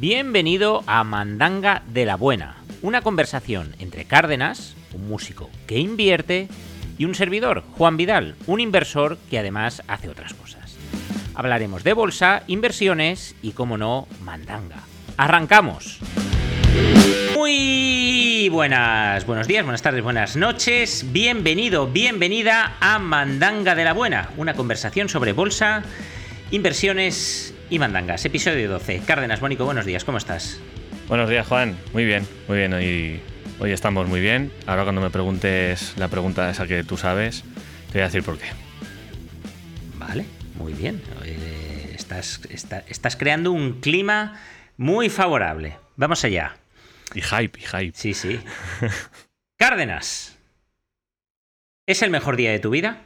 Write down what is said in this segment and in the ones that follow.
Bienvenido a Mandanga de la Buena, una conversación entre Cárdenas, un músico que invierte, y un servidor, Juan Vidal, un inversor que además hace otras cosas. Hablaremos de bolsa, inversiones y, como no, mandanga. ¡Arrancamos! Muy buenas, buenos días, buenas tardes, buenas noches. Bienvenido, bienvenida a Mandanga de la Buena, una conversación sobre bolsa, inversiones y mandangas. Episodio 12. Cárdenas, Mónico, buenos días, ¿cómo estás? Buenos días, Juan. Muy bien, muy bien. Hoy, hoy estamos muy bien. Ahora cuando me preguntes la pregunta esa que tú sabes, te voy a decir por qué. Vale, muy bien. Eh, estás, está- estás creando un clima muy favorable. Vamos allá. Y hype, y hype. Sí, sí. Cárdenas. ¿Es el mejor día de tu vida?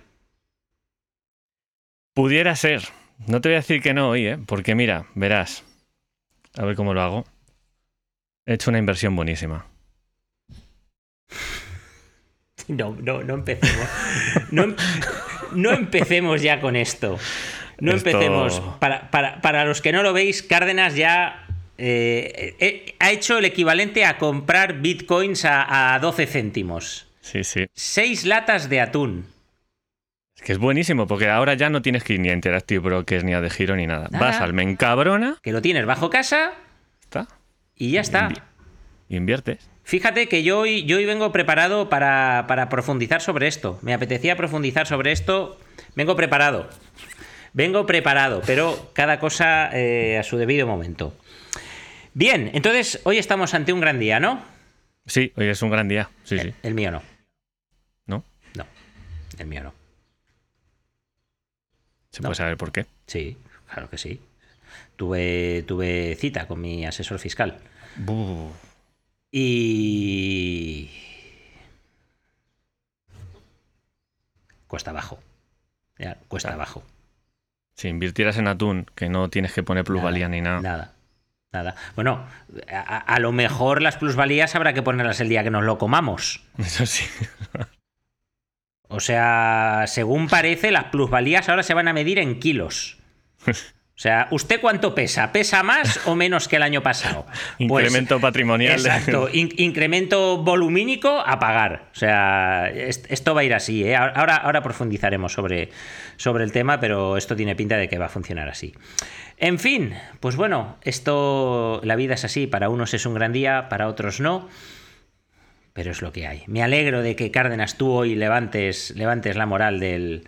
Pudiera ser. No te voy a decir que no hoy, ¿eh? Porque mira, verás. A ver cómo lo hago. He hecho una inversión buenísima. No, no, no empecemos. No, em- no empecemos ya con esto. No Esto- empecemos. Para, para- para los que no lo veis, Cárdenas ya eh, eh, ha hecho el equivalente a comprar bitcoins a, a 12 céntimos. Sí, sí. Seis latas de atún. Que es buenísimo, porque ahora ya no tienes que ir ni a Interactive Brokers, ni a De Giro, ni nada. Vas al Mencabrona, Que lo tienes bajo casa está, y ya está. Y inviertes. Fíjate que yo hoy, yo hoy vengo preparado para, para profundizar sobre esto. Me apetecía profundizar sobre esto. Vengo preparado. Vengo preparado, pero cada cosa eh, a su debido momento. Bien, entonces hoy estamos ante un gran día, ¿no? Sí, hoy es un gran día. Sí, sí. El mío no. ¿No? No, el mío no. Se No. puede saber por qué. Sí, claro que sí. Tuve, tuve cita con mi asesor fiscal. Buh. Y... Cuesta abajo. Ya, cuesta Claro. abajo. Si invirtieras en atún, que no tienes que poner plusvalía ni nada. Nada. Nada. Bueno, a- a lo mejor las plusvalías habrá que ponerlas el día que nos lo comamos. Eso sí. O sea, según parece, las plusvalías ahora se van a medir en kilos. O sea, ¿usted cuánto pesa? ¿Pesa más o menos que el año pasado? Pues, Incremento patrimonial. Exacto, in- incremento volumínico a pagar. O sea, est- esto va a ir así. ¿eh? Ahora, ahora profundizaremos sobre, sobre el tema, pero esto tiene pinta de que va a funcionar así. En fin, pues bueno, esto, la vida es así. Para unos es un gran día, para otros no. Pero es lo que hay. Me alegro de que Cárdenas tú hoy levantes, levantes la moral del,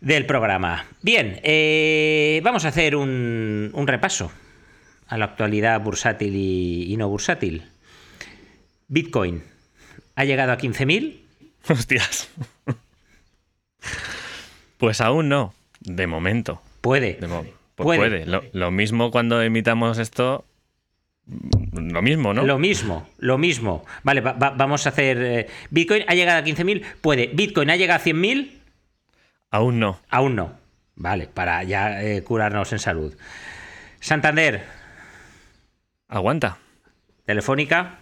del programa. Bien, eh, vamos a hacer un, un repaso a la actualidad bursátil y, y no bursátil. Bitcoin ha llegado a 15.000. Hostias. Pues aún no. De momento. Puede. De mo- pues Puede. puede. Lo, lo mismo cuando emitamos esto. Lo mismo, ¿no? Lo mismo, lo mismo. Vale, va- va- vamos a hacer... eh, Bitcoin ha llegado a 15.000. Puede. Bitcoin ha llegado a 100.000. Aún no. Aún no. Vale, para ya eh, curarnos en salud. Santander, Aguanta. Telefónica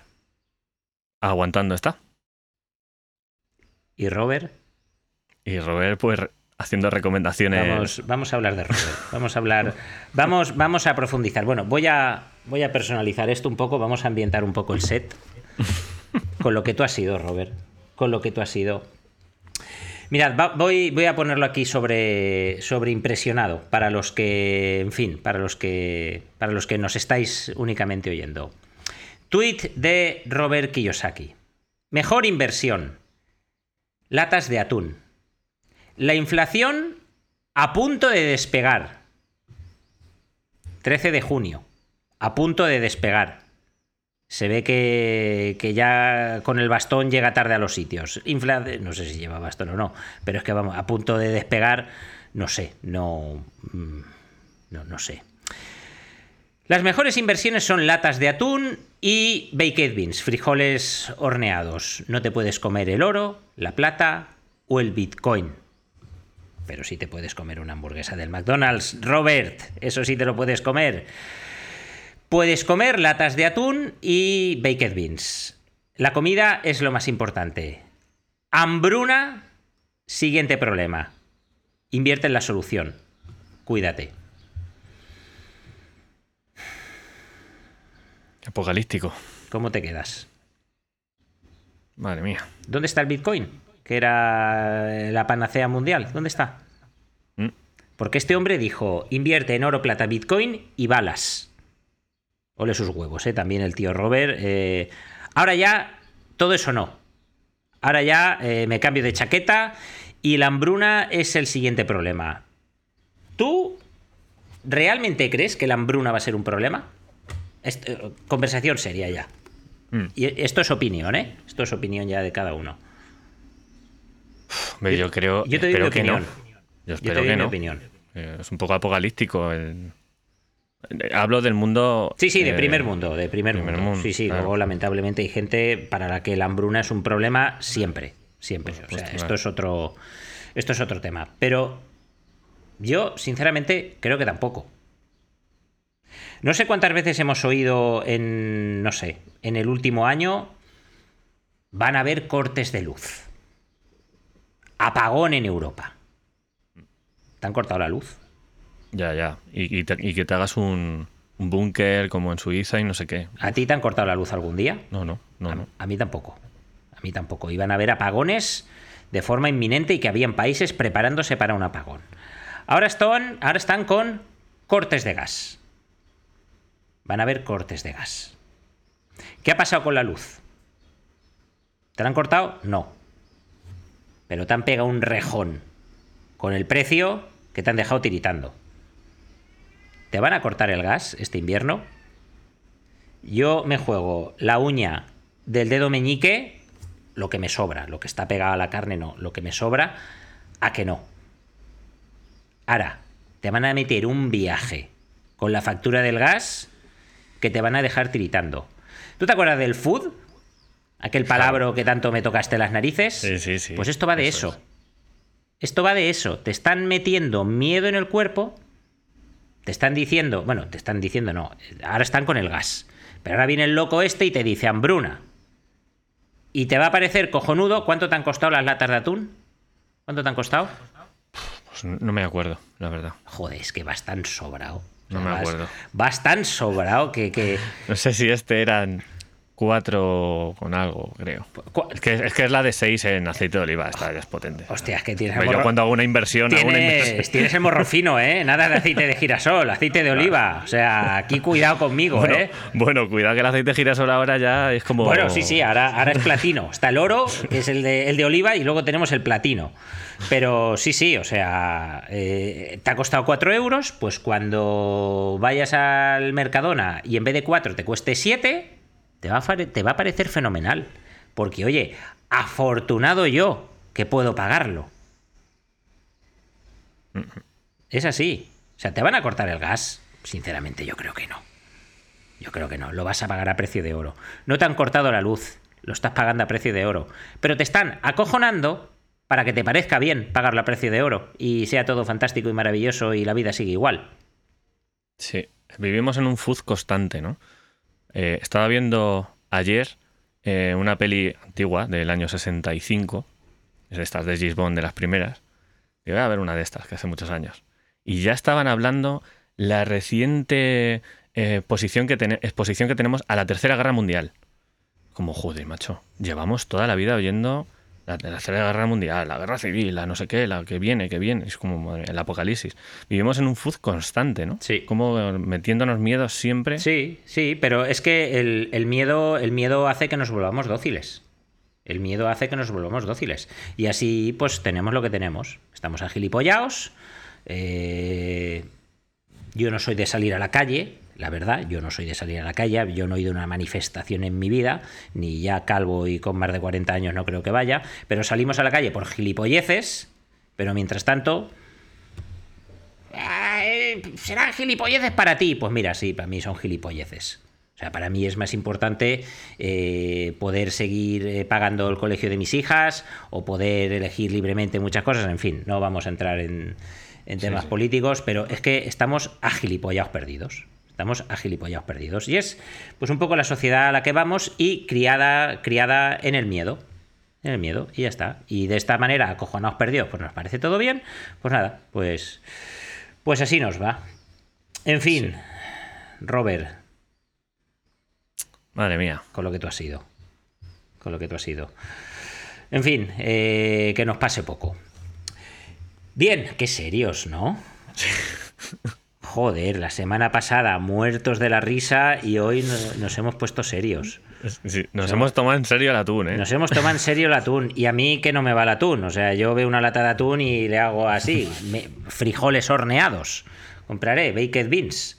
Aguantando está. y Robert. Y Robert, pues haciendo recomendaciones. Vamos, a hablar de Robert. Vamos a hablar. Vamos, vamos a profundizar. Bueno, voy a, voy a personalizar esto un poco. Vamos a ambientar un poco el set. Con lo que tú has sido, Robert. Con lo que tú has sido. Mirad, voy, voy a ponerlo aquí sobre, sobre impresionado. Para los que. En fin, para los que. Para los que nos estáis únicamente oyendo. Tweet de Robert Kiyosaki. Mejor inversión. Latas de atún. La inflación a punto de despegar. 13 de junio. A punto de despegar. Se ve que, que ya con el bastón llega tarde a los sitios. Infla- no sé si lleva bastón o no, pero es que vamos, a punto de despegar, no sé, no, mm, no, no sé. Las mejores inversiones son latas de atún y baked beans, frijoles horneados. No te puedes comer el oro, la plata o el bitcoin. Pero sí te puedes comer una hamburguesa del McDonald's. Robert, eso sí te lo puedes comer. Puedes comer latas de atún y baked beans. La comida es lo más importante. Hambruna, siguiente problema. Invierte en la solución. Cuídate. Apocalíptico. ¿Cómo te quedas? Madre mía. ¿Dónde está el Bitcoin? Que era la panacea mundial. ¿Dónde está? Mm. Porque este hombre dijo, invierte en oro, plata, Bitcoin y balas. Ole sus huevos, ¿eh? También el tío Robert. eh, Ahora ya, todo eso no. Ahora ya eh, me cambio de chaqueta y la hambruna es el siguiente problema. ¿Tú realmente crees que la hambruna va a ser un problema? Eh, conversación seria ya. Mm. Y esto es opinión, ¿eh? Esto es opinión ya de cada uno. Yo creo. Yo te espero que no. opinión. Yo Yo espero te que no. opinión. Eh, Es un poco apocalíptico. el- Hablo del mundo. Sí, sí, de eh, primer mundo, de primer, primer mundo. mundo, Sí, sí, claro. luego lamentablemente hay gente para la que la hambruna es un problema siempre, siempre. O sea, esto claro. es otro esto es otro tema, pero yo sinceramente creo que tampoco. No sé cuántas veces hemos oído en no sé, en el último año van a haber cortes de luz. Apagón en Europa. ¿Te han cortado la luz? Ya, ya. Y, y te- y que te hagas un, un búnker como en Suiza y no sé qué. ¿A ti te han cortado la luz algún día? No, no, no, no. A mí tampoco. A mí tampoco. Iban a haber apagones de forma inminente y que habían países preparándose para un apagón. Ahora están, ahora están con cortes de gas. Van a haber cortes de gas. ¿Qué ha pasado con la luz? ¿Te la han cortado? No. Pero te han pegado un rejón con el precio que te han dejado tiritando. ¿Te van a cortar el gas este invierno? Yo me juego la uña del dedo meñique, lo que me sobra, lo que está pegado a la carne no, lo que me sobra, a que no. Ahora, te van a meter un viaje con la factura del gas que te van a dejar tiritando. ¿Tú te acuerdas del food? Aquel palabra que tanto me tocaste las narices. Sí, sí, sí. Pues esto va de Eso eso. Esto va de eso. Te están metiendo miedo en el cuerpo. Te están diciendo, bueno, te están diciendo no, ahora están con el gas. Pero ahora viene el loco este y te dice hambruna. Y te va a parecer cojonudo cuánto te han costado las latas de atún. ¿Cuánto te han costado? Pues no me acuerdo, la verdad. Joder, es que vas tan sobrado. No me Vas- acuerdo. Vas tan sobrado que... que No sé si este eran cuatro con algo, creo. Es que, es que es la de seis en aceite de oliva, esta es potente. Hostia, es que tienes yo morro- cuando hago una inversión, hago una Tienes, inversión. tienes el morro fino, ¿eh? Nada de aceite de girasol, aceite de oliva. O sea, aquí cuidado conmigo, Bueno, ¿eh? bueno, cuidado que el aceite de girasol ahora ya es como. Bueno, sí, sí, ahora, ahora es platino. Está el oro, que es el de, el de oliva, y luego tenemos el platino. Pero sí, sí, o sea, eh, te ha costado 4 euros, pues cuando vayas al Mercadona y en vez de 4 te cueste 7, te va, a te va a parecer fenomenal. Porque, oye, afortunado yo que puedo pagarlo. Es así. O sea, ¿te van a cortar el gas? Sinceramente, yo creo que no. Yo creo que no. Lo vas a pagar a precio de oro. No te han cortado la luz. Lo estás pagando a precio de oro. Pero te están acojonando para que te parezca bien pagarlo a precio de oro y sea todo fantástico y maravilloso y la vida sigue igual. Sí, vivimos en un food constante, ¿no? Eh, estaba viendo ayer eh, una peli antigua del año 65, es de estas de Bond, de las primeras. Y voy a ver una de estas, que hace muchos años. Y ya estaban hablando la reciente eh, posición que exposición que tenemos a la Tercera Guerra Mundial. Como, joder, macho, llevamos toda la vida oyendo la Tercera Guerra Mundial, la Guerra Civil, la no sé qué, la que viene, que viene. Es como madre, el apocalipsis. Vivimos en un food constante, ¿no? Sí. Como metiéndonos miedos siempre. Sí, sí, pero es que el, el miedo, el miedo hace que nos volvamos dóciles. El miedo hace que nos volvamos dóciles. Y así, pues, tenemos lo que tenemos. Estamos agilipollados. eh, yo no soy de salir a la calle, la verdad. Yo no soy de salir a la calle. Yo no he ido a una manifestación en mi vida. Ni ya calvo y con más de 40 años no creo que vaya. Pero salimos a la calle por gilipolleces. Pero mientras tanto, ¿Serán gilipolleces para ti? Pues mira, sí, para mí son gilipolleces. O sea, para mí es más importante eh, poder seguir eh, pagando el colegio de mis hijas o poder elegir libremente muchas cosas. En fin, no vamos a entrar en, en temas sí. políticos, pero es que estamos agilipollados perdidos. Estamos agilipollados perdidos. Y es pues un poco la sociedad a la que vamos y criada, criada en el miedo. En el miedo, y ya está. Y de esta manera, acojonados perdidos, pues nos parece todo bien. Pues nada, pues. Pues así nos va. En fin, Robert, Madre mía. Con lo que tú has sido. Con lo que tú has sido. En fin, eh, que nos pase poco. Bien, qué serios, ¿no? Joder, la semana pasada muertos de la risa y hoy nos hemos puesto serios. Sí, nos hemos tomado en serio el atún, ¿eh? Nos hemos tomado en serio el atún. Y a mí que no me va el atún. O sea, yo veo una lata de atún y le hago así. frijoles horneados. Compraré baked beans.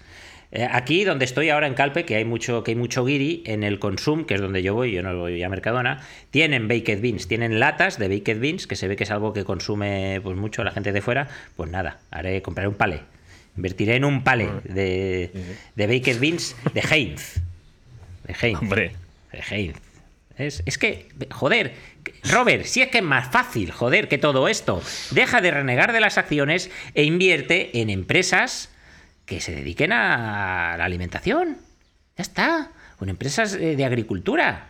Eh, aquí donde estoy ahora en Calpe, que hay mucho, que hay mucho guiri, en el Consum, que es donde yo voy, yo no voy a Mercadona, tienen baked beans, tienen latas de baked beans, que se ve que es algo que consume pues mucho la gente de fuera. Pues nada, haré, compraré un palé. Invertiré en un palé de, de baked beans de Heinz. De Heinz. Hombre. Es, que, joder, Robert, si es que es más fácil, joder, que todo esto. Deja de renegar de las acciones e invierte en empresas que se dediquen a la alimentación. Ya está. O en empresas eh, de agricultura.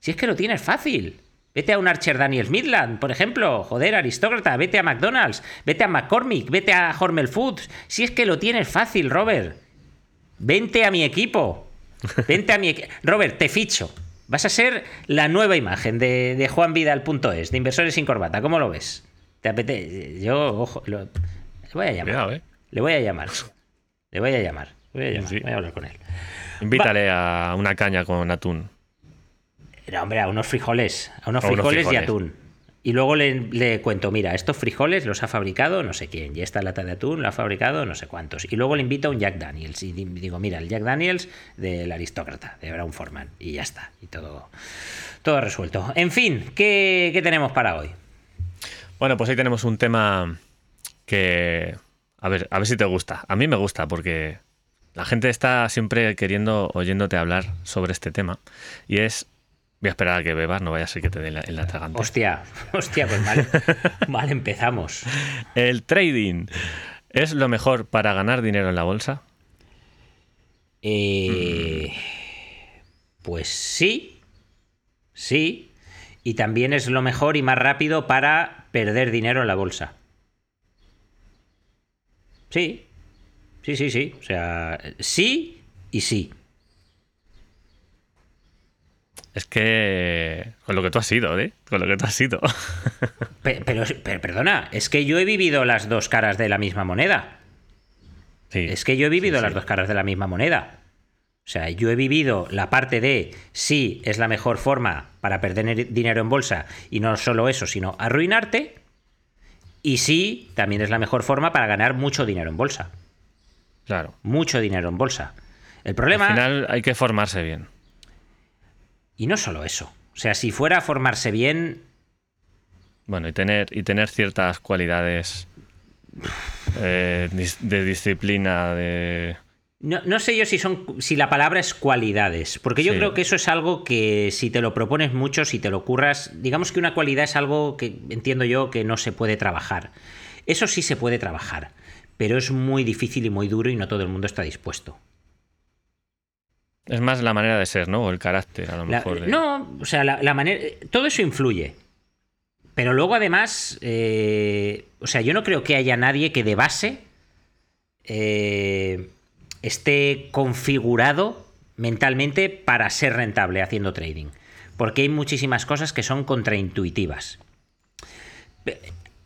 Si es que lo tienes fácil. Vete a un Archer Daniels Midland, por ejemplo. Joder, aristócrata. Vete a McDonald's. Vete a McCormick. Vete a Hormel Foods. Si es que lo tienes fácil, Robert. Vente a mi equipo. Vente a mi. Robert, te ficho. Vas a ser la nueva imagen de, de JuanVidal.es, de inversores sin corbata. ¿Cómo lo ves? ¿Te apetece? Yo, ojo, le voy a llamar. Eh. Le voy a llamar. Le voy a llamar. Voy a, llamar. Voy a hablar con él. Invítale a una caña con atún. Hombre, a unos frijoles. A unos, frijoles, y atún. Y luego le, cuento, mira, estos frijoles los ha fabricado no sé quién, y esta lata de atún lo ha fabricado no sé cuántos. Y luego le invito a un Jack Daniels y digo, mira, el Jack Daniels del aristócrata, de Brown Forman. Y ya está, y todo, todo resuelto. En fin, ¿qué, ¿qué tenemos para hoy? Bueno, pues ahí tenemos un tema que... A ver, a ver si te gusta. A mí me gusta porque la gente está siempre queriendo, oyéndote hablar sobre este tema. Y es Voy a esperar a que bebas, no vaya a ser que te dé en la tragante. Hostia, hostia, pues vale, vale, empezamos. ¿El trading es lo mejor para ganar dinero en la bolsa? Eh, pues sí, sí. Y también es lo mejor y más rápido para perder dinero en la bolsa. Sí, sí, sí, sí. O sea, sí y sí. Es que con lo que tú has sido, ¿eh? Con lo que tú has sido. Pero, perdona, es que yo he vivido las dos caras de la misma moneda. Sí, es que yo he vivido las dos caras de la misma moneda. O sea, yo he vivido la parte de sí es la mejor forma para perder dinero en bolsa y no solo eso, sino arruinarte. Y sí, también es la mejor forma para ganar mucho dinero en bolsa. Claro. Mucho dinero en bolsa. El problema. Al final hay que formarse bien. Y no solo eso. O sea, si fuera a formarse bien. Bueno, y tener, y tener ciertas cualidades eh, de disciplina, de. No, sé yo si son si la palabra es cualidades, porque yo creo que eso es algo que si te lo propones mucho, si te lo curras, digamos que una cualidad es algo que entiendo yo que no se puede trabajar. Eso sí se puede trabajar, pero es muy difícil y muy duro y no todo el mundo está dispuesto. Es más la manera de ser, ¿no? O el carácter, a lo mejor. No, o sea, la, manera. Todo eso influye. Pero luego, además, eh, o sea, yo no creo que haya nadie que de base eh, esté configurado mentalmente para ser rentable haciendo trading. Porque hay muchísimas cosas que son contraintuitivas.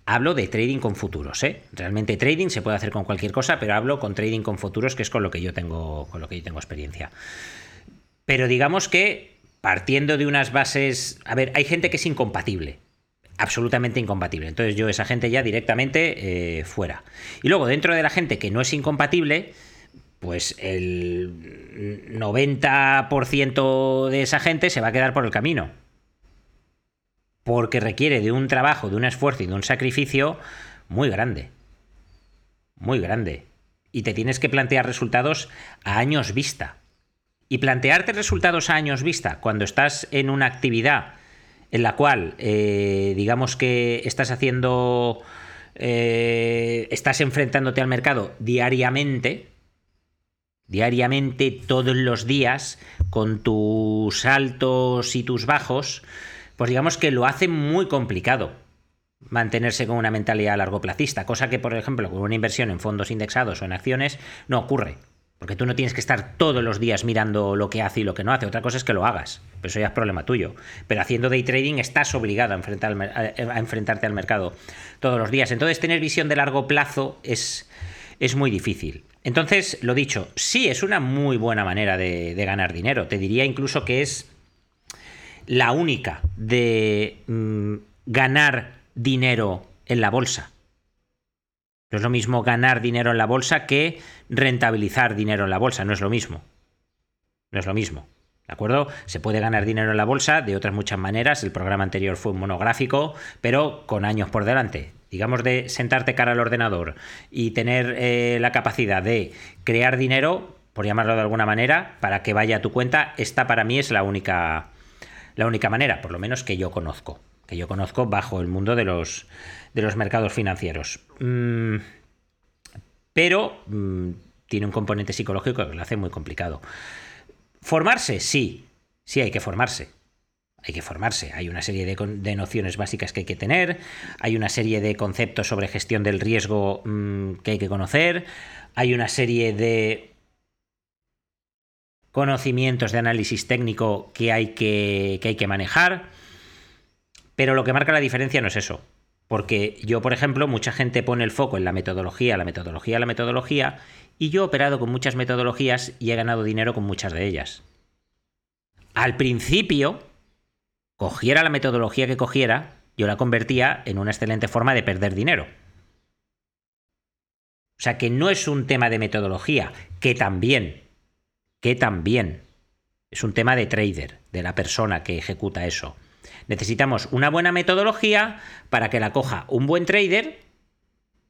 Hablo de trading con futuros, ¿eh? Realmente trading se puede hacer con cualquier cosa, pero hablo con trading con futuros, que es con lo que yo tengo, con lo que yo tengo experiencia. Pero digamos que partiendo de unas bases. A ver, hay gente que es incompatible. Absolutamente incompatible. Entonces yo, esa gente ya directamente eh, fuera. Y luego, dentro de la gente que no es incompatible, pues el 90% de esa gente se va a quedar por el camino porque requiere de un trabajo, de un esfuerzo y de un sacrificio muy grande. Muy grande. Y te tienes que plantear resultados a años vista. Y plantearte resultados a años vista cuando estás en una actividad en la cual, eh, digamos que estás haciendo, eh, estás enfrentándote al mercado diariamente, diariamente, todos los días, con tus altos y tus bajos, pues digamos que lo hace muy complicado mantenerse con una mentalidad a largo placista, cosa que, por ejemplo, con una inversión en fondos indexados o en acciones no ocurre. Porque tú no tienes que estar todos los días mirando lo que hace y lo que no hace. Otra cosa es que lo hagas. Pero eso ya es problema tuyo. Pero haciendo day trading estás obligado a, a enfrentarte al mercado todos los días. Entonces tener visión de largo plazo es, es muy difícil. Entonces, lo dicho, sí es una muy buena manera de, ganar dinero. Te diría incluso que es la única de mm, ganar dinero en la bolsa. No es lo mismo ganar dinero en la bolsa que rentabilizar dinero en la bolsa. No es lo mismo. No es lo mismo. ¿De acuerdo? Se puede ganar dinero en la bolsa de otras muchas maneras. El programa anterior fue un monográfico, pero con años por delante. Digamos de sentarte cara al ordenador y tener eh, la capacidad de crear dinero, por llamarlo de alguna manera, para que vaya a tu cuenta, esta para mí es la única, la única manera, por lo menos que yo conozco. Que yo conozco bajo el mundo de los, de los mercados financieros. Mm, pero mm, tiene un componente psicológico que lo hace muy complicado. ¿Formarse? Sí, sí hay que formarse. Hay que formarse. Hay una serie de, nociones básicas que hay que tener, hay una serie de conceptos sobre gestión del riesgo mm, que hay que conocer, hay una serie de conocimientos de análisis técnico que hay que, que hay que manejar. Pero lo que marca la diferencia no es eso. Porque yo, por ejemplo, mucha gente pone el foco en la metodología, la metodología, la metodología, y yo he operado con muchas metodologías y he ganado dinero con muchas de ellas. Al principio, cogiera la metodología que cogiera, yo la convertía en una excelente forma de perder dinero. O sea que no es un tema de metodología, que también, que también es un tema de trader, de la persona que ejecuta eso. Necesitamos una buena metodología para que la coja un buen trader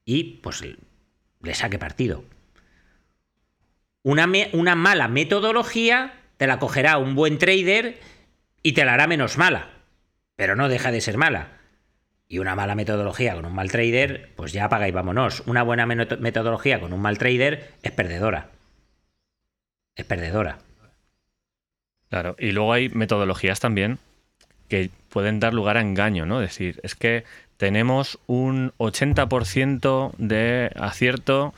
y pues le saque partido. Una, una mala metodología te la cogerá un buen trader y te la hará menos mala, pero no deja de ser mala. Y una mala metodología con un mal trader, pues ya apaga y vámonos. Una buena metodología con un mal trader es perdedora. Es perdedora. Claro, y luego hay metodologías también que pueden dar lugar a engaño, ¿no? Es decir, es que tenemos un 80% de acierto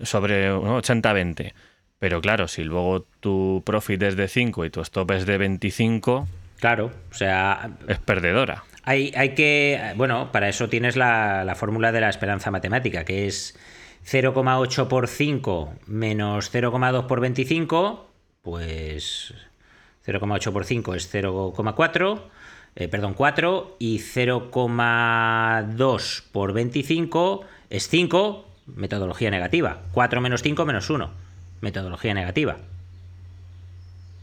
sobre un 80-20. Pero claro, si luego tu profit es de 5 y tu stop es de 25... Claro, o sea... Es perdedora. Hay, hay que... Bueno, para eso tienes la, la fórmula de la esperanza matemática, que es 0,8 por 5 menos 0,2 por 25, pues 0,8 por 5 es 0,4, eh, perdón, 4, y 0,2 por 25 es 5, metodología negativa. 4 menos 5 menos 1, metodología negativa.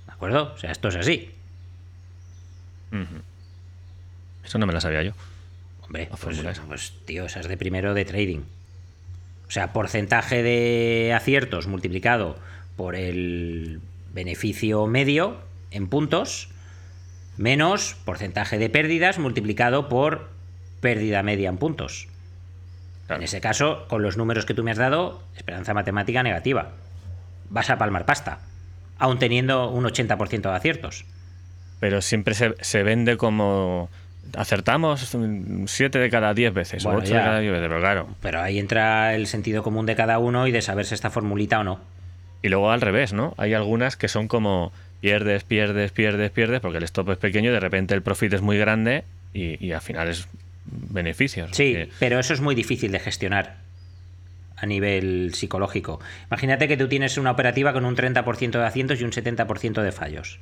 ¿De acuerdo? O sea, esto es así. Eso no me la sabía yo. Hombre, pues, pues, tío, esa es de primero de trading. O sea, porcentaje de aciertos multiplicado por el beneficio medio en puntos menos porcentaje de pérdidas multiplicado por pérdida media en puntos. En ese caso, con los números que tú me has dado, esperanza matemática negativa. Vas a palmar pasta, aún teniendo un 80% de aciertos. Pero siempre se, vende como acertamos 7 de cada 10 veces, o 8 de cada 10 veces, pero claro. Pero ahí entra el sentido común de cada uno y de saber si esta formulita o no. Y luego al revés, ¿no? Hay algunas que son como pierdes, pierdes, pierdes, pierdes, porque el stop es pequeño y de repente el profit es muy grande y, al final es beneficios. Sí, pero eso es muy difícil de gestionar a nivel psicológico. Imagínate que tú tienes una operativa con un 30% de aciertos y un 70% de fallos.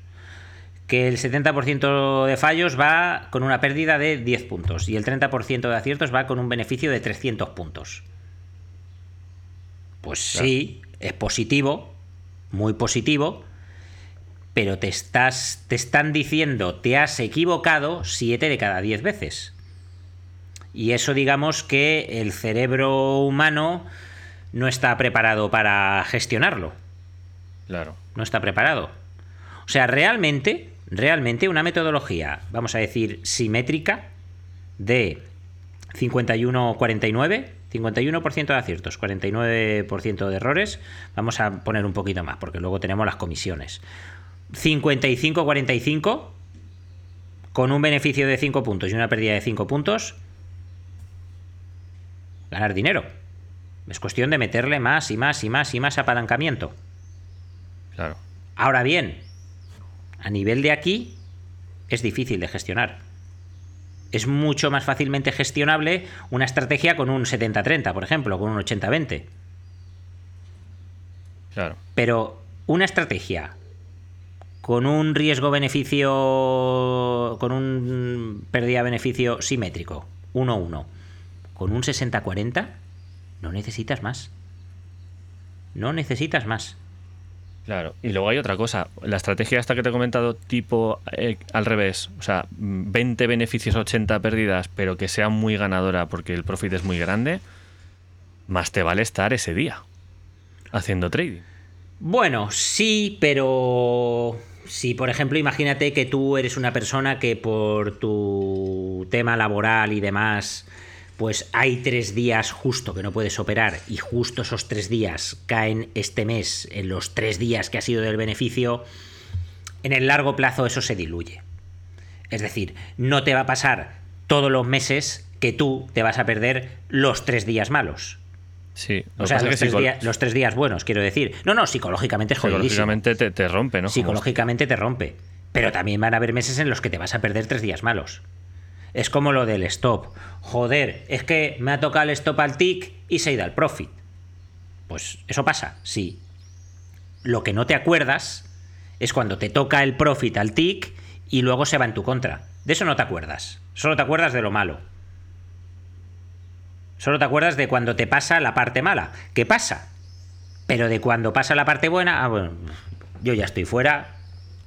Que el 70% de fallos va con una pérdida de 10 puntos y el 30% de aciertos va con un beneficio de 300 puntos. Pues sí, es positivo, muy positivo, pero te, estás, te están diciendo te has equivocado 7 de cada 10 veces. Y eso digamos que el cerebro humano no está preparado para gestionarlo. Claro. No está preparado. O sea, realmente, realmente una metodología, vamos a decir, simétrica de 51-49, 51% de aciertos, 49% de errores, vamos a poner un poquito más, porque luego tenemos las comisiones. 55-45 con un beneficio de 5 puntos y una pérdida de 5 puntos, ganar dinero. Es cuestión de meterle más y más y más y más apalancamiento. Claro. Ahora bien, a nivel de aquí es difícil de gestionar. Es mucho más fácilmente gestionable una estrategia con un 70-30, por ejemplo, con un 80-20. Claro. Pero una estrategia con un riesgo-beneficio, con un pérdida-beneficio simétrico, 1-1, con un 60-40, no necesitas más. No necesitas más. Claro, y luego hay otra cosa. La estrategia esta que te he comentado, tipo eh, al revés, o sea, 20 beneficios, 80 pérdidas, pero que sea muy ganadora porque el profit es muy grande, más te vale estar ese día haciendo trading. Bueno, sí, pero si por ejemplo imagínate que tú eres una persona que por tu tema laboral y demás pues hay tres días justo que no puedes operar y justo esos tres días caen este mes en los tres días que ha sido del beneficio, en el largo plazo eso se diluye. Es decir, no te va a pasar todos los meses que tú te vas a perder los tres días malos. Sí, o sea, los, tres días, los, tres días, buenos, quiero decir. No, no, psicológicamente es jodidísimo. Psicológicamente te, te rompe, ¿no? Psicológicamente te rompe. Pero también van a haber meses en los que te vas a perder tres días malos. Es como lo del stop. Joder, es que me ha tocado el stop al tick y se ha ido al profit. Pues eso pasa, sí. Lo que no te acuerdas es cuando te toca el profit al tick y luego se va en tu contra. De eso no te acuerdas. Solo te acuerdas de lo malo. Solo te acuerdas de cuando te pasa la parte mala. ¿Qué pasa? Pero de cuando pasa la parte buena, ah, bueno, yo ya estoy fuera,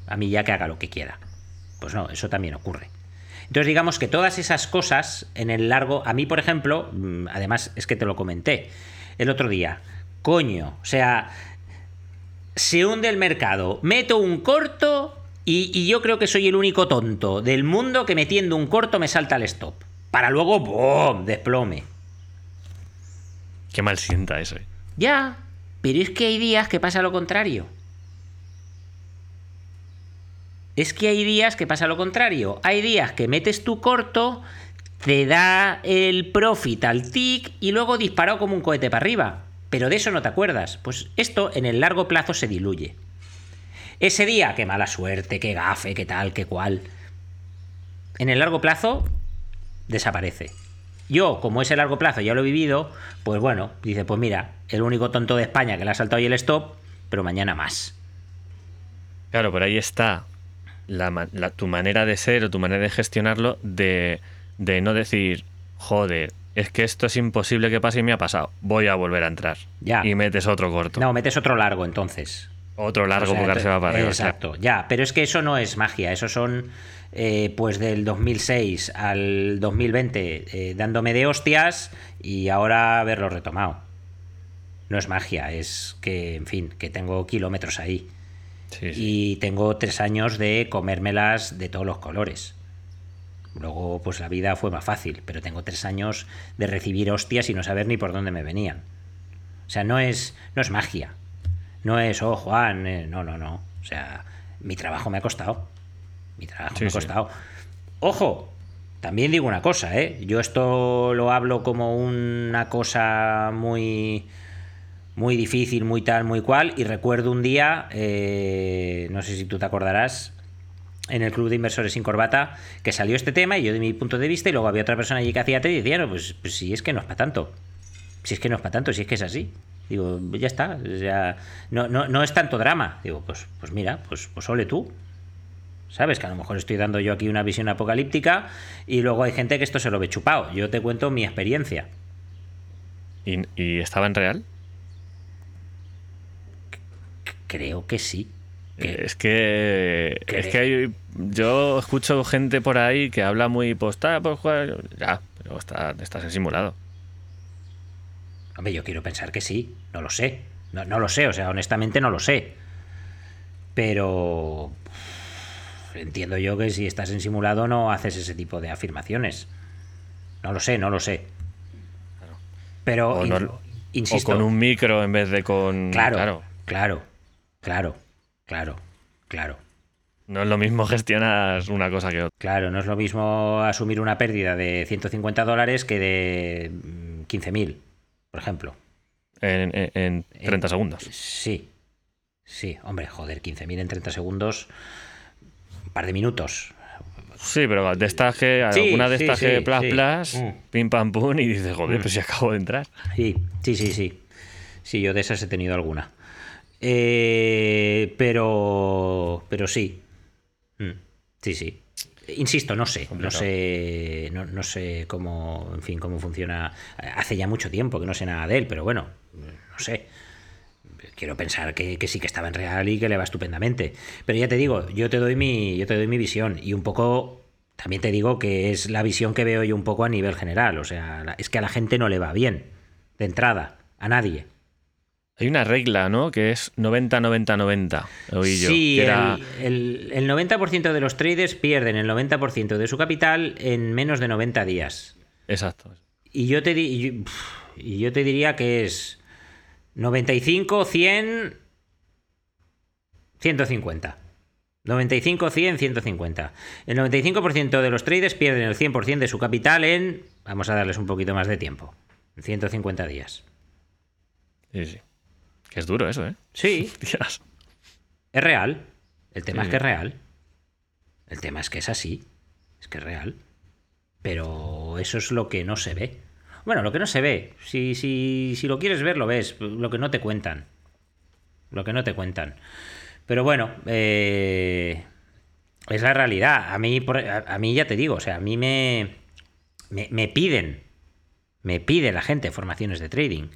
a mí ya que haga lo que quiera. Pues no, eso también ocurre. Entonces digamos que todas esas cosas en el largo, a mí por ejemplo, mm, además es que te lo comenté el otro día, coño, o sea, se hunde el mercado, meto un corto y, yo creo que soy el único tonto del mundo que metiendo un corto me salta el stop. Para luego, ¡boom!, desplome. Qué mal sienta eso. Eh. Ya, pero es que hay días que pasa lo contrario. Es que hay días que pasa lo contrario. Hay días que metes tu corto, te da el profit al tick y luego disparado como un cohete para arriba. Pero de eso no te acuerdas. Pues esto en el largo plazo se diluye. Ese día, qué mala suerte, qué gafe, qué tal, qué cual. En el largo plazo desaparece. Yo, como ese largo plazo ya lo he vivido, pues bueno, dice, pues mira, el único tonto de España que le ha saltado hoy el stop, pero mañana más. Claro, pero ahí está tu manera de ser o tu manera de gestionarlo de, no decir, joder, es que esto es imposible que pase y me ha pasado, voy a volver a entrar. Ya. Y metes otro corto. No, metes otro largo entonces. Otro largo porque se va para arriba. Exacto, ya, pero es que eso no es magia, eso son eh, pues del 2006 al 2020 eh, dándome de hostias y ahora haberlo retomado. No es magia, es que, en fin, que tengo kilómetros ahí. Y tengo tres años de comérmelas de todos los colores. Luego, pues la vida fue más fácil, pero tengo tres años de recibir hostias y no saber ni por dónde me venían. O sea, no es, no es magia. No es, oh, Juan, eh, no, no, no. O sea, mi trabajo me ha costado. Mi trabajo me ha costado. Ojo, también digo una cosa, ¿eh? Yo esto lo hablo como una cosa muy muy difícil, muy tal, muy cual. Y recuerdo un día, eh, no sé si tú te acordarás, en el club de inversores sin corbata, que salió este tema y yo de mi punto de vista, y luego había otra persona allí que hacía te y decía, no, pues, pues, si es que no es para tanto. Si es que no es para tanto, si es que es así. Digo, ya está, ya, no, no, no es tanto drama. Digo, pues, pues mira, pues, pues ole tú. ¿Sabes? Que a lo mejor estoy dando yo aquí una visión apocalíptica y luego hay gente que esto se lo ve chupado. Yo te cuento mi experiencia. ¿Y, y estaba en real? Creo que sí. es que es que hay, yo escucho gente por ahí que habla muy postada por jugar. Ya, pero está, estás en simulado. Hombre, yo quiero pensar que sí. No lo sé. No, no lo sé, o sea, honestamente no lo sé. Pero entiendo yo que si estás en simulado no haces ese tipo de afirmaciones. No lo sé, no lo sé. Pero insisto. O con un micro en vez de con. claro. claro. Claro, claro, claro. No es lo mismo gestionar una cosa que otra. Claro, no es lo mismo asumir una pérdida de 150 dólares que de 15.000, por ejemplo. En, 30 segundos. Sí. Sí, hombre, joder, 15.000 en 30 segundos, un par de minutos. Sí, pero de estas que, Sí, alguna de sí, estas sí, que plas, plas, Mm. pim pam pum, y dices, joder, pues si acabo de entrar. Sí, sí, sí, sí. Sí, yo de esas he tenido alguna. Eh, pero. Pero sí. Mm, Sí, sí. Insisto, no sé. No sé. No, no sé cómo. En fin, cómo funciona. Hace ya mucho tiempo que no sé nada de él, pero bueno. No sé. Quiero pensar que, que sí que estaba en real y que le va estupendamente. Pero ya te digo, yo te doy mi. Yo te doy mi visión. Y un poco. También te digo que es la visión que veo yo un poco a nivel general. O sea, es que a la gente no le va bien. De entrada. A nadie. Hay una regla, ¿no? Que es 90-90-90, oí yo. Sí, que era- el, el- el 90% de los traders pierden el 90% de su capital en menos de 90 días. Exacto. Y yo te, di- y yo, y yo te diría que es 95, 100, 150. 95, 100, 150. El 95% de los traders pierden el 100% de su capital en, vamos a darles un poquito más de tiempo, en 150 días. Sí, sí. Que es duro eso, ¿eh? Sí. Es real. El tema Sí. es que es real. El tema es que es así. Es que es real. Pero eso es lo que no se ve. Bueno, lo que no se ve. Si, si, si lo quieres ver, lo ves. Lo que no te cuentan. Lo que no te cuentan. Pero bueno, eh, es la realidad. A mí, por- a, a mí ya te digo, o sea, a mí me, me, me piden, me pide la gente formaciones de trading.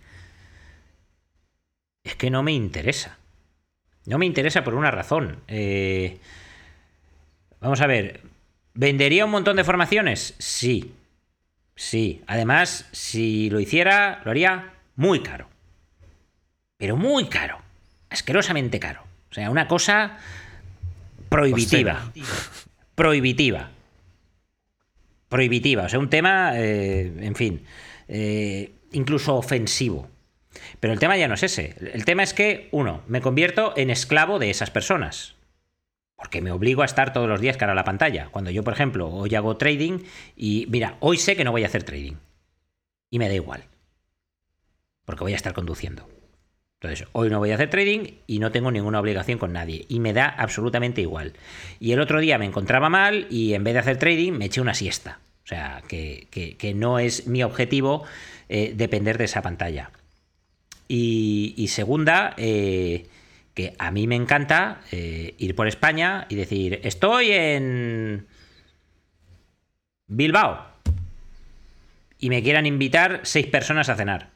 Es que no me interesa. No me interesa por una razón. Eh, vamos a ver. ¿Vendería un montón de formaciones? Sí. Sí. Además, si lo hiciera, lo haría muy caro. Pero muy caro. Asquerosamente caro. O sea, una cosa prohibitiva. Prohibitiva. Prohibitiva. O sea, un tema, eh, en fin, eh, incluso ofensivo. Pero el tema ya no es ese. El tema es que, uno, me convierto en esclavo de esas personas. Porque me obligo a estar todos los días cara a la pantalla. Cuando yo, por ejemplo, hoy hago trading y, mira, hoy sé que no voy a hacer trading. Y me da igual. Porque voy a estar conduciendo. Entonces, hoy no voy a hacer trading y no tengo ninguna obligación con nadie. Y me da absolutamente igual. Y el otro día me encontraba mal y en vez de hacer trading me eché una siesta. O sea, que, que- no es mi objetivo eh, depender de esa pantalla. Y, y segunda, eh, que a mí me encanta eh, ir por España y decir, estoy en Bilbao. Y me quieran invitar seis personas a cenar.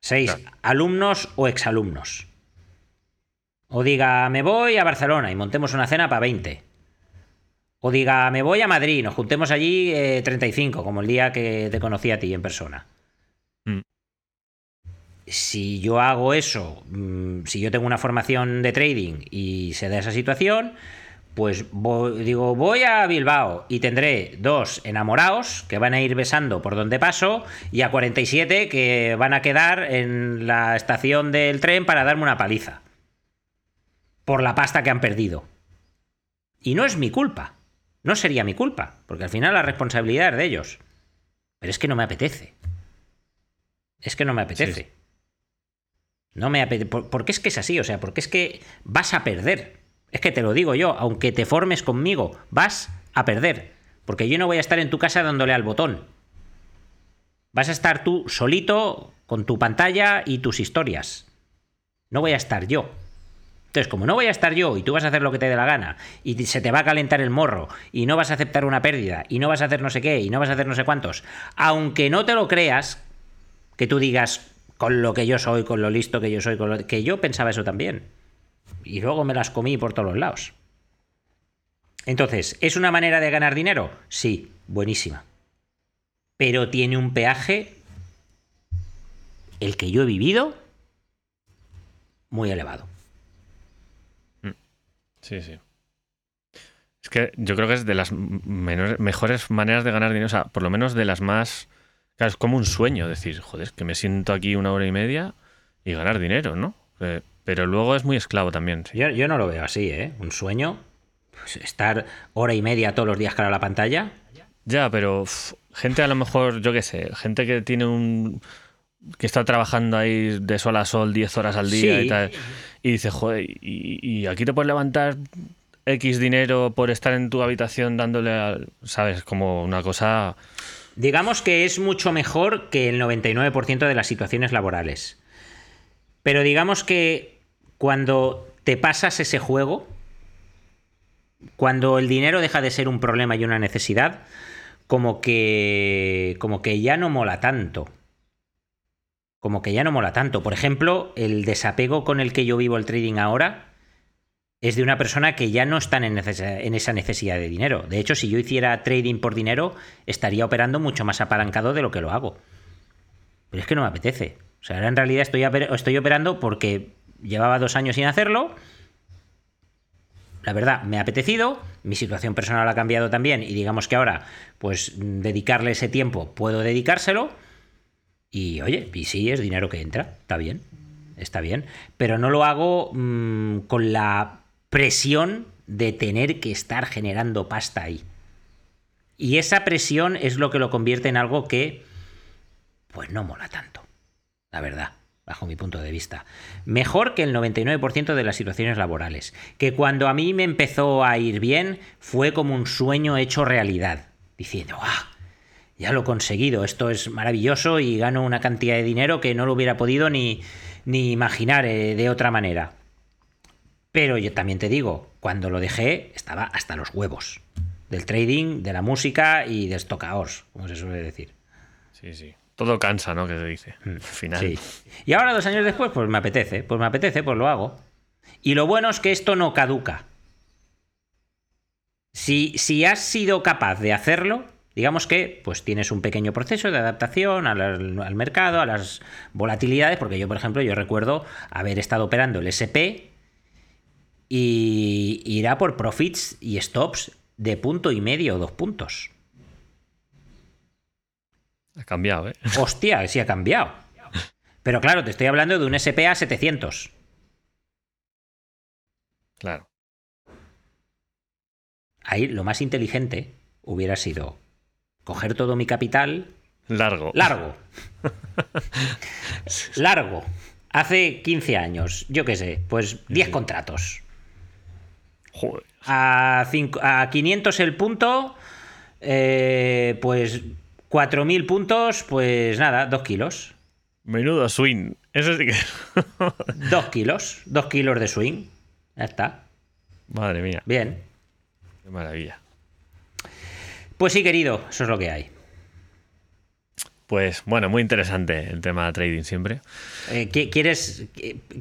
Seis Claro. alumnos o exalumnos. O diga, me voy a Barcelona y montemos una cena para 20. O diga, me voy a Madrid, nos juntemos allí eh, 35, como el día que te conocí a ti en persona. Si yo hago eso, mm, si yo tengo una formación de trading y se da esa situación, pues digo, voy a Bilbao y tendré dos enamorados que van a ir besando por donde paso y a 47 que van a quedar en la estación del tren para darme una paliza. Por la pasta que han perdido. Y no es mi culpa. No sería mi culpa, porque al final la responsabilidad es de ellos. Pero es que no me apetece. Es que no me apetece. No me apetece. Porque es que es así, o sea, porque es que vas a perder. Es que te lo digo yo, aunque te formes conmigo, vas a perder. Porque yo no voy a estar en tu casa dándole al botón. Vas a estar tú solito con tu pantalla y tus historias. No voy a estar yo. Entonces, como no voy a estar yo y tú vas a hacer lo que te dé la gana y se te va a calentar el morro y no vas a aceptar una pérdida y no vas a hacer no sé qué y no vas a hacer no sé cuántos, aunque no te lo creas, que tú digas con lo que yo soy, con lo listo que yo soy, con lo que yo pensaba eso también. Y luego me las comí por todos los lados. Entonces, ¿es una manera de ganar dinero? Sí, buenísima. Pero tiene un peaje, el que yo he vivido, muy elevado. Sí, sí. Es que yo creo que es de las mejores maneras de ganar dinero, o sea, por lo menos de las más... Claro, es como un sueño decir, joder, que me siento aquí una hora y media y ganar dinero, ¿no? Eh, pero luego es muy esclavo también. sí. Yo, yo no lo veo así, ¿eh? Un sueño. Pues estar hora y media todos los días cara a la pantalla. Ya, pero uf, gente a lo mejor, yo qué sé, gente que tiene un, que está trabajando ahí de sol a sol 10 horas al día y tal. Y dice, joder, y, aquí te puedes levantar X dinero por estar en tu habitación dándole, ¿sabes? Como una cosa... Digamos que es mucho mejor que el 99% de las situaciones laborales. Pero digamos que cuando te pasas ese juego, cuando el dinero deja de ser un problema y una necesidad, como que como que ya no mola tanto. Como que ya no mola tanto. Por ejemplo, el desapego con el que yo vivo el trading ahora es de una persona que ya no está en, esa necesidad de dinero. De hecho, si yo hiciera trading por dinero, estaría operando mucho más apalancado de lo que lo hago. Pero es que no me apetece. O sea, ahora en realidad estoy, estoy operando porque llevaba dos años sin hacerlo. La verdad, me ha apetecido, mi situación personal ha cambiado también y digamos que ahora, pues dedicarle ese tiempo, puedo dedicárselo. Y oye, y sí, es dinero que entra, está bien, está bien. Pero no lo hago mm, con la presión de tener que estar generando pasta ahí. Y esa presión es lo que lo convierte en algo que, pues no mola tanto, la verdad bajo mi punto de vista. Mejor que el 99% de las situaciones laborales. Que cuando a mí me empezó a ir bien, fue como un sueño hecho realidad. Diciendo, ¡ah! Ya lo he conseguido, esto es maravilloso y gano una cantidad de dinero que no lo hubiera podido ni, ni imaginar eh, de otra manera. Pero yo también te digo, cuando lo dejé, estaba hasta los huevos. Del trading, de la música y de stockaos, como se suele decir. Sí, sí. Todo cansa, ¿no? Que se dice. Mm, Al final. Sí. Y ahora, dos años después, pues me apetece. Pues me apetece, pues lo hago. Y lo bueno es que esto no caduca. Si, si has sido capaz de hacerlo, digamos que pues tienes un pequeño proceso de adaptación al, al, mercado, a las volatilidades, porque yo, por ejemplo, yo recuerdo haber estado operando el SP y irá por profits y stops de punto y medio o dos puntos. Ha cambiado, ¿eh? Hostia, sí ha cambiado. Pero claro, te estoy hablando de un SPA 700. Claro. Ahí lo más inteligente hubiera sido coger todo mi capital. Largo. Largo. Largo. Hace 15 años, yo qué sé, pues 10 contratos. Joder. A, a 500 el punto, eh, pues 4.000 puntos, pues nada, 2 kilos. Menudo swing. Eso sí que. 2 kilos. 2 kilos de swing. Ya está. Madre mía. Bien. Qué maravilla. Pues sí, querido, eso es lo que hay. Pues bueno, muy interesante el tema de trading siempre. Eh, ¿quieres,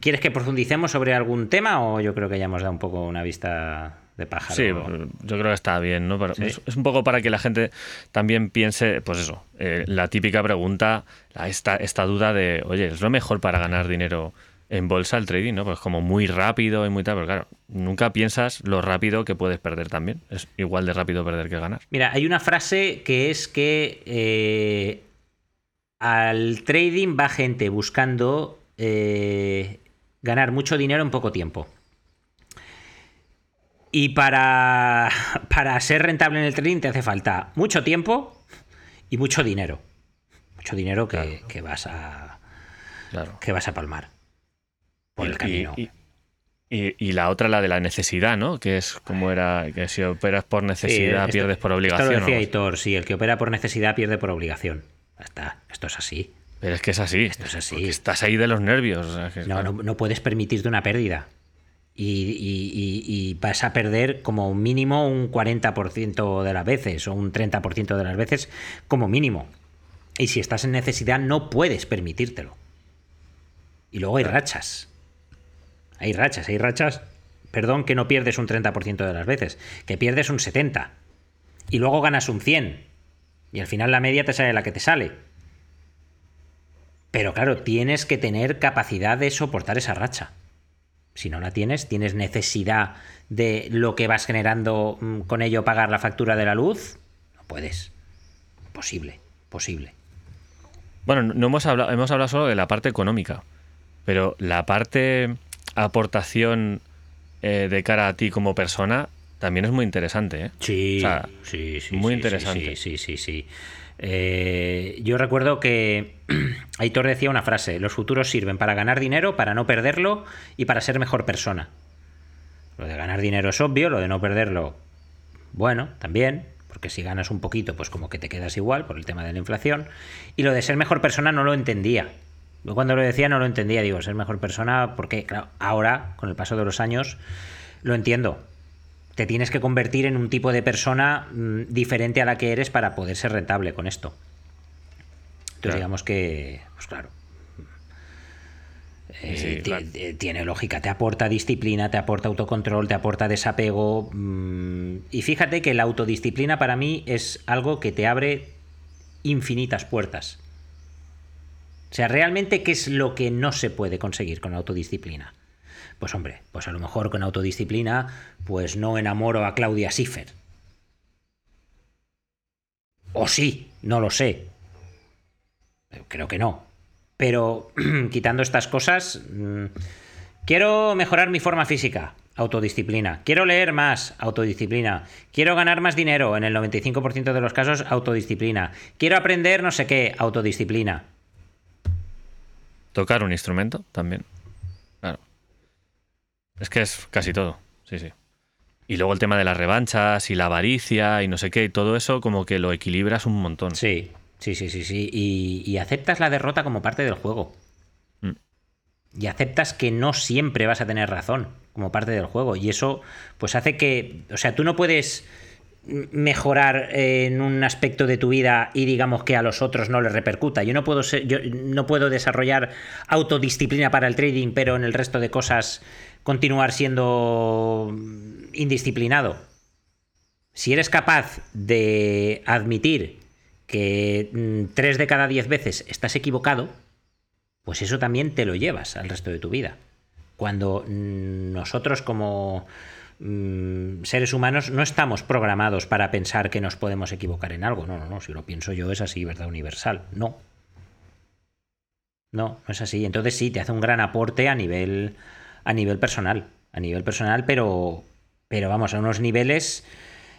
¿Quieres que profundicemos sobre algún tema o yo creo que ya hemos dado un poco una vista de pájaro. Sí, yo creo que está bien, ¿no? es, un poco para que la gente también piense, pues eso, eh, la típica pregunta, esta, esta duda de, oye, ¿es lo mejor para ganar dinero en bolsa el trading, ¿no? Pues como muy rápido y muy tal, pero claro, nunca piensas lo rápido que puedes perder también. Es igual de rápido perder que ganar. Mira, hay una frase que es que eh, al trading va gente buscando eh, ganar mucho dinero en poco tiempo. Y para, para ser rentable en el trading te hace falta mucho tiempo y mucho dinero. Mucho dinero que, vas a. que vas a palmar. Por el camino. Y, la otra, la de la necesidad, ¿no? Que es como era, que si operas por necesidad, pierdes por obligación. Esto lo decía Hitor, sí, el que opera por necesidad pierde por obligación. Está, esto es así. Pero es que es así. Esto es así. Estás ahí de los nervios. no, no, no, puedes permitirte una pérdida y, vas a perder como mínimo un 40% de las veces o un 30% de las veces como mínimo. Y si estás en necesidad no puedes permitírtelo. Y luego hay rachas. Hay rachas, hay rachas. Perdón que no pierdes un 30% de las veces, que pierdes un 70%. Y luego ganas un 100%. Y al final la media te sale la que te sale. Pero claro, tienes que tener capacidad de soportar esa racha. Si no la tienes, tienes necesidad de lo que vas generando mm, con ello pagar la factura de la luz, no puedes. Posible, posible. Bueno, no hemos hablado, hemos hablado solo de la parte económica, pero la parte aportación eh, de cara a ti como persona también es muy interesante, ¿eh? Sí, sí, sí. Muy sí, interesante. Sí, sí, sí. sí. Eh, yo recuerdo que Aitor decía una frase, los futuros sirven para ganar dinero, para no perderlo y para ser mejor persona. Lo de ganar dinero es obvio, lo de no perderlo, bueno, también, porque si ganas un poquito, pues como que te quedas igual por el tema de la inflación. Y lo de ser mejor persona no lo entendía. Yo cuando lo decía no lo entendía, digo, ser mejor persona, porque claro, ahora, con el paso de los años, lo entiendo. Te tienes que convertir en un tipo de persona mmm, diferente a la que eres para poder ser rentable con esto. Entonces, Claro. digamos que, pues claro. Eh, Sí, claro. eh, tiene lógica, te aporta disciplina, te aporta autocontrol, te aporta desapego. mm, y fíjate que la autodisciplina para mí es algo que te abre infinitas puertas. O sea, realmente, ¿qué es lo que no se puede conseguir con autodisciplina? Pues hombre, pues a lo mejor con autodisciplina, pues no enamoro a Claudia Schiffer. O sí, no lo sé. Creo que no. Pero quitando estas cosas, mm, quiero mejorar mi forma física, autodisciplina. Quiero leer más, autodisciplina. Quiero ganar más dinero, en el 95% de los casos, autodisciplina. Quiero aprender no sé qué, autodisciplina. Tocar un instrumento también. Es que es casi todo. Sí, sí. Y luego el tema de las revanchas y la avaricia y no sé qué, y todo eso como que lo equilibras un montón. Sí, sí, sí, sí, sí. Y, y aceptas la derrota como parte del juego. Mm. Y aceptas que no siempre vas a tener razón como parte del juego. Y eso, pues hace que. O sea, tú no puedes mejorar en un aspecto de tu vida y digamos que a los otros no les repercuta. Yo no puedo ser, yo no puedo desarrollar autodisciplina para el trading, pero en el resto de cosas continuar siendo indisciplinado. Si eres capaz de admitir que mm, tres de cada diez veces estás equivocado, pues eso también te lo llevas al resto de tu vida. Cuando mm, nosotros como mm, seres humanos no estamos programados para pensar que nos podemos equivocar en algo. No, no, no. Si lo pienso yo es así, ¿verdad? Universal. No. No, no es así. Entonces sí, te hace un gran aporte a nivel, a nivel personal. A nivel personal, pero, pero vamos, a unos niveles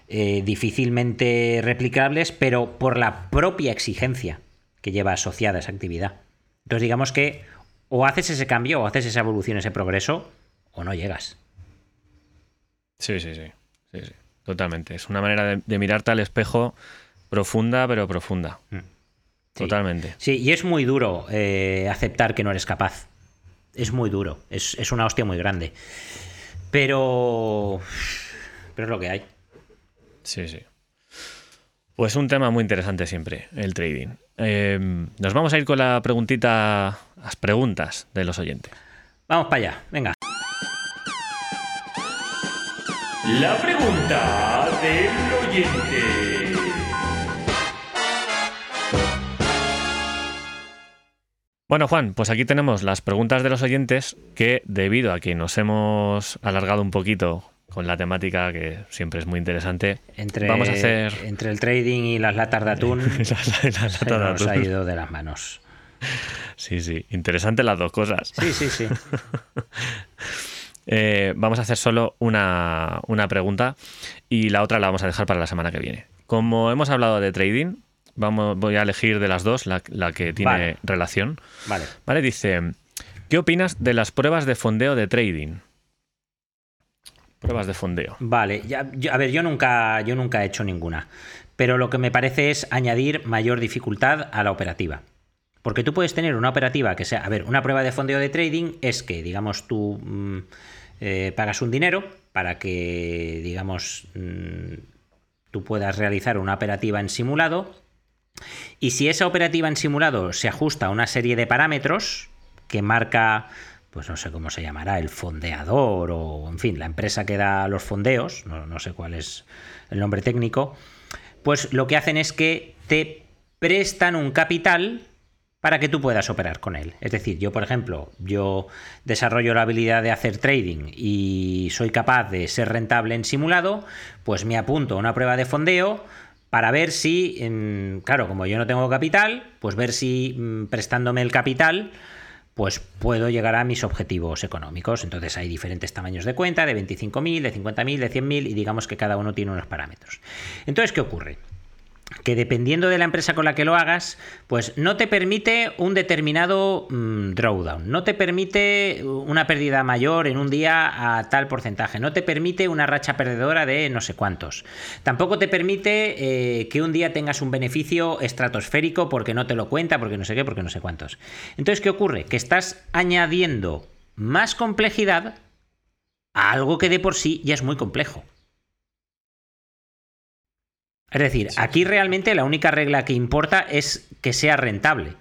eh, difícilmente replicables, pero por la propia exigencia que lleva asociada esa actividad. Entonces digamos que o haces ese cambio, o haces esa evolución, ese progreso, o no llegas. Sí, sí, sí. sí, sí. Totalmente. Es una manera de, de mirarte al espejo profunda, pero profunda. Sí. Totalmente. Sí, y es muy duro eh, aceptar que no eres capaz. Es muy duro. Es, es una hostia muy grande. Pero. Pero es lo que hay. Sí, sí. Pues un tema muy interesante siempre, el trading. Eh, nos vamos a ir con la preguntita, las preguntas de los oyentes. Vamos para allá, venga. La pregunta del oyente. Bueno, Juan, pues aquí tenemos las preguntas de los oyentes que, debido a que nos hemos alargado un poquito con la temática, que siempre es muy interesante, Entre, vamos a hacer... entre el trading y las latas de atún, se de nos ha ido de las manos. Sí, sí, interesante las dos cosas. Sí, sí, sí. Eh, vamos a hacer solo una, una pregunta y la otra la vamos a dejar para la semana que viene. Como hemos hablado de trading, vamos, voy a elegir de las dos la, la que tiene Vale. relación. Vale. Vale, dice, ¿qué opinas de las pruebas de fondeo de trading? Pruebas de fondeo. Vale, ya, yo- a ver, yo nunca, yo nunca he hecho ninguna, pero lo que me parece es añadir mayor dificultad a la operativa. Porque tú puedes tener una operativa que sea, a ver, una prueba de fondeo de trading es que, digamos, tú mm, eh, pagas un dinero para que, digamos, mm, tú puedas realizar una operativa en simulado. Y si esa operativa en simulado se ajusta a una serie de parámetros que marca, pues no sé cómo se llamará, el fondeador o, en fin, la empresa que da los fondeos, no, no sé cuál es el nombre técnico, pues lo que hacen es que te prestan un capital para que tú puedas operar con él. Es decir, yo, por ejemplo, yo desarrollo la habilidad de hacer trading y soy capaz de ser rentable en simulado, pues me apunto a una prueba de fondeo para ver si, claro, como yo no tengo capital, pues ver si mm, prestándome el capital, pues puedo llegar a mis objetivos económicos. Entonces hay diferentes tamaños de cuenta, de 25.000, de 50.000, de 100.000 y digamos que cada uno tiene unos parámetros. Entonces, ¿qué ocurre? Que dependiendo de la empresa con la que lo hagas, pues no te permite un determinado mm, drawdown, no te permite una pérdida mayor en un día a tal porcentaje, no te permite una racha perdedora de no sé cuántos, tampoco te permite eh, que un día tengas un beneficio estratosférico porque no te lo cuenta, porque no sé qué, porque no sé cuántos. Entonces, ¿qué ocurre? Que estás añadiendo más complejidad a algo que de por sí ya es muy complejo. Es decir, aquí realmente la única regla que importa es que sea rentable.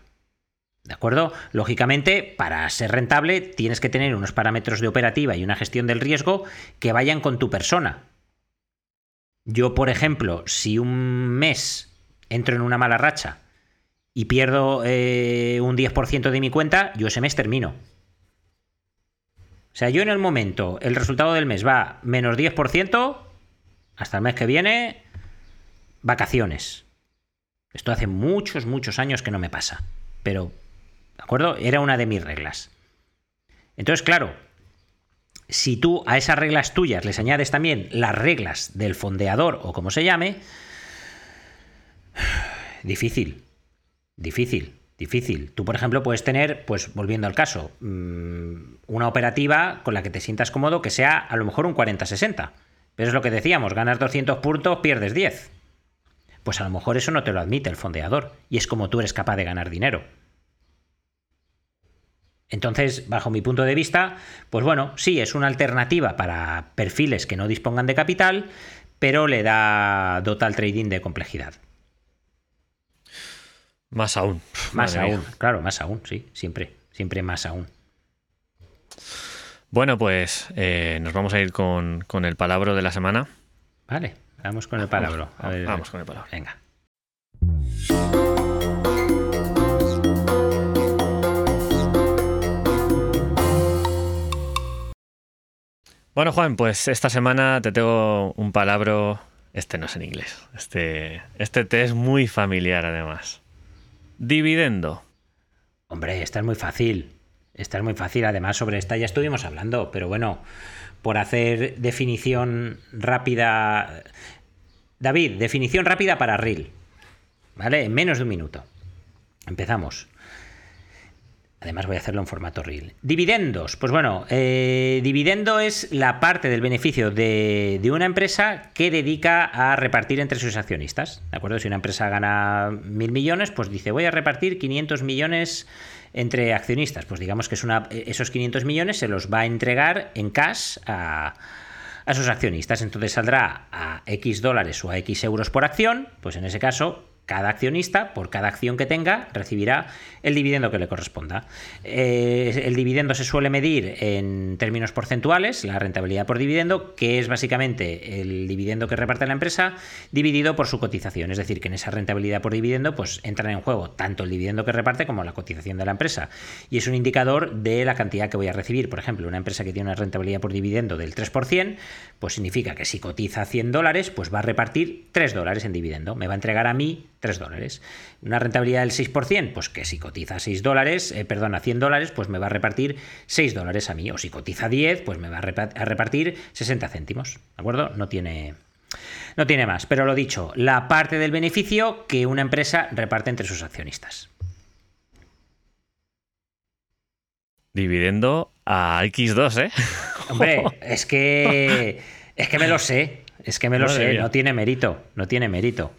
¿De acuerdo? Lógicamente, para ser rentable tienes que tener unos parámetros de operativa y una gestión del riesgo que vayan con tu persona. Yo, por ejemplo, si un mes entro en una mala racha y pierdo eh, un 10% de mi cuenta, yo ese mes termino. O sea, yo en el momento, el resultado del mes va menos 10%, hasta el mes que viene, vacaciones. Esto hace muchos, muchos años que no me pasa. Pero, ¿de acuerdo? Era una de mis reglas. Entonces, claro, si tú a esas reglas tuyas les añades también las reglas del fondeador o como se llame, difícil, difícil, difícil. Tú, por ejemplo, puedes tener, pues volviendo al caso, mm, una operativa con la que te sientas cómodo que sea a lo mejor un 40-60. Pero es lo que decíamos, ganas 200 puntos, pierdes 10 pues a lo mejor eso no te lo admite el fondeador y es como tú eres capaz de ganar dinero. Entonces, bajo mi punto de vista, pues bueno, sí, es una alternativa para perfiles que no dispongan de capital, pero le da dota al trading de complejidad. Más aún. Más aún, claro, más aún, sí, siempre, siempre más aún. Bueno, pues eh, nos vamos a ir con, con el palabra de la semana. Vale. Vamos con el palabra. Vamos, con el palabra. Venga. Bueno, Juan, pues esta semana te tengo un palabra. Este no es en inglés. Este, este te es muy familiar, además. Dividendo. Hombre, esta es muy fácil. Esta es muy fácil. Además, sobre esta ya estuvimos hablando. Pero bueno, por hacer definición rápida. David, definición rápida para Reel. ¿Vale? En menos de un minuto. Empezamos. Además voy a hacerlo en formato Reel. Dividendos. Pues bueno, eh, dividendo es la parte del beneficio de, una empresa que dedica a repartir entre sus accionistas. ¿De acuerdo? Si una empresa gana mil millones, pues dice voy a repartir 500 millones entre accionistas. Pues digamos que esos 500 millones se los va a entregar en cash a a sus accionistas. Entonces saldrá a X dólares o a X euros por acción, pues en ese caso cada accionista, por cada acción que tenga, recibirá el dividendo que le corresponda. Eh, el dividendo se suele medir en términos porcentuales, la rentabilidad por dividendo, que es básicamente el dividendo que reparte la empresa dividido por su cotización. Es decir, que en esa rentabilidad por dividendo pues entran en juego tanto el dividendo que reparte como la cotización de la empresa. Y es un indicador de la cantidad que voy a recibir. Por ejemplo, una empresa que tiene una rentabilidad por dividendo del 3%, pues significa que si cotiza 100 dólares, pues va a repartir 3 dólares en dividendo. Me va a entregar a mí 3 dólares. Una rentabilidad del 6%, pues que si cotiza 6 dólares, eh, perdón, a 100 dólares, pues me va a repartir 6 dólares a mí. O si cotiza 10, pues me va a repartir 60 céntimos. ¿De acuerdo? No tiene, no tiene más. Pero lo dicho, la parte del beneficio que una empresa reparte entre sus accionistas. Dividendo a X2, ¿eh? Hombre, es que. Es que me lo sé. Es que me lo sé. No tiene mérito. No tiene mérito.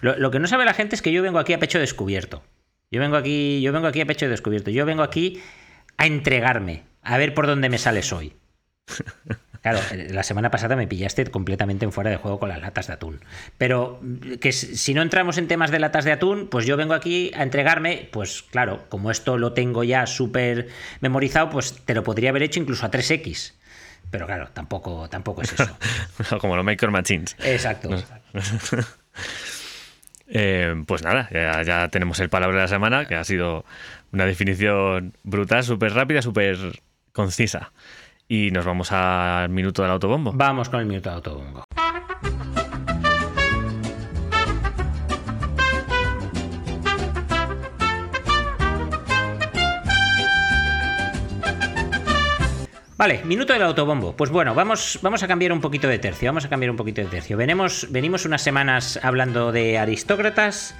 Lo, que no sabe la gente es que yo vengo aquí a pecho descubierto. Yo vengo aquí, yo vengo aquí a pecho descubierto. Yo vengo aquí a entregarme, a ver por dónde me sales hoy. Claro, la semana pasada me pillaste completamente en fuera de juego con las latas de atún. Pero que si no entramos en temas de latas de atún, pues yo vengo aquí a entregarme, pues claro, como esto lo tengo ya súper memorizado, pues te lo podría haber hecho incluso a 3X. Pero claro, tampoco, tampoco es eso. como los Maker Machines. Exacto. Eh, pues nada, ya, tenemos el palabra de la semana, que ha sido una definición brutal, súper rápida, súper concisa. Y nos vamos al minuto del autobombo. Vamos con el minuto del autobombo. Vale, minuto del autobombo. Pues bueno, vamos, vamos a cambiar un poquito de tercio. Vamos a cambiar un poquito de tercio. Venimos, venimos unas semanas hablando de aristócratas.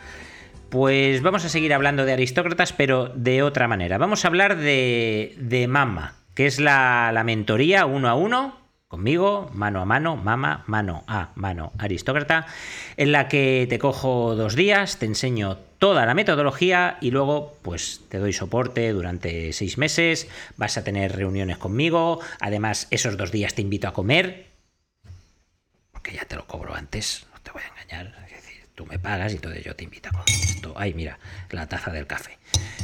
Pues vamos a seguir hablando de aristócratas, pero de otra manera. Vamos a hablar de, de Mama, que es la, la mentoría uno a uno conmigo, mano a mano, mama, mano a mano, aristócrata, en la que te cojo dos días, te enseño toda la metodología y luego pues te doy soporte durante seis meses, vas a tener reuniones conmigo, además esos dos días te invito a comer, porque ya te lo cobro antes, no te voy a engañar, es decir, tú me pagas y entonces yo te invito a comer esto, ay mira, la taza del café.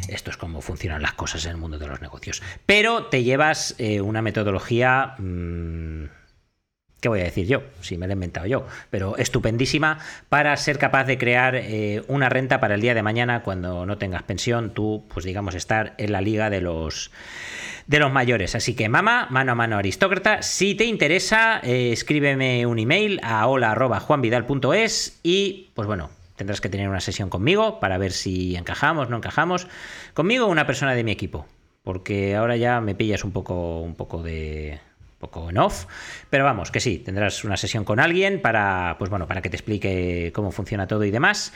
Esto es cómo funcionan las cosas en el mundo de los negocios. Pero te llevas eh, una metodología... Mmm, ¿Qué voy a decir yo? Si me la he inventado yo. Pero estupendísima para ser capaz de crear eh, una renta para el día de mañana cuando no tengas pensión, tú, pues digamos, estar en la liga de los de los mayores. Así que, mama, mano a mano aristócrata. Si te interesa, eh, escríbeme un email a hola.juanvidal.es y, pues bueno, tendrás que tener una sesión conmigo para ver si encajamos, no encajamos. Conmigo una persona de mi equipo. Porque ahora ya me pillas un poco, un poco de, poco en off, pero vamos, que sí, tendrás una sesión con alguien para, pues bueno, para que te explique cómo funciona todo y demás.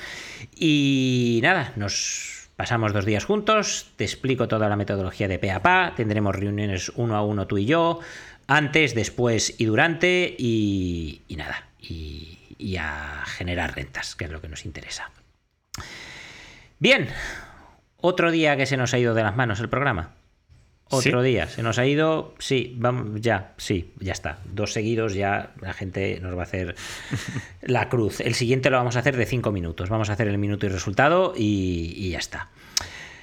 Y nada, nos pasamos dos días juntos, te explico toda la metodología de PAPA, tendremos reuniones uno a uno tú y yo, antes, después y durante, y, nada, y a generar rentas, que es lo que nos interesa. Bien, otro día que se nos ha ido de las manos el programa. Otro ¿Sí? día, se nos ha ido, sí, vamos, ya, sí, ya está. Dos seguidos, ya la gente nos va a hacer la cruz. El siguiente lo vamos a hacer de cinco minutos. Vamos a hacer el minuto y resultado y, y ya está.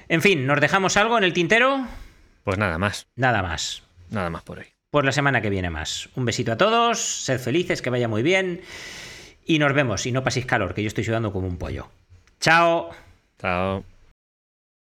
En fin, ¿nos dejamos algo en el tintero? Pues nada más, Nada más. nada más por hoy. Pues la semana que viene más. Un besito a todos, sed felices, que vaya muy bien. Y nos vemos, y no paséis calor, que yo estoy sudando como un pollo. Chao. Chao.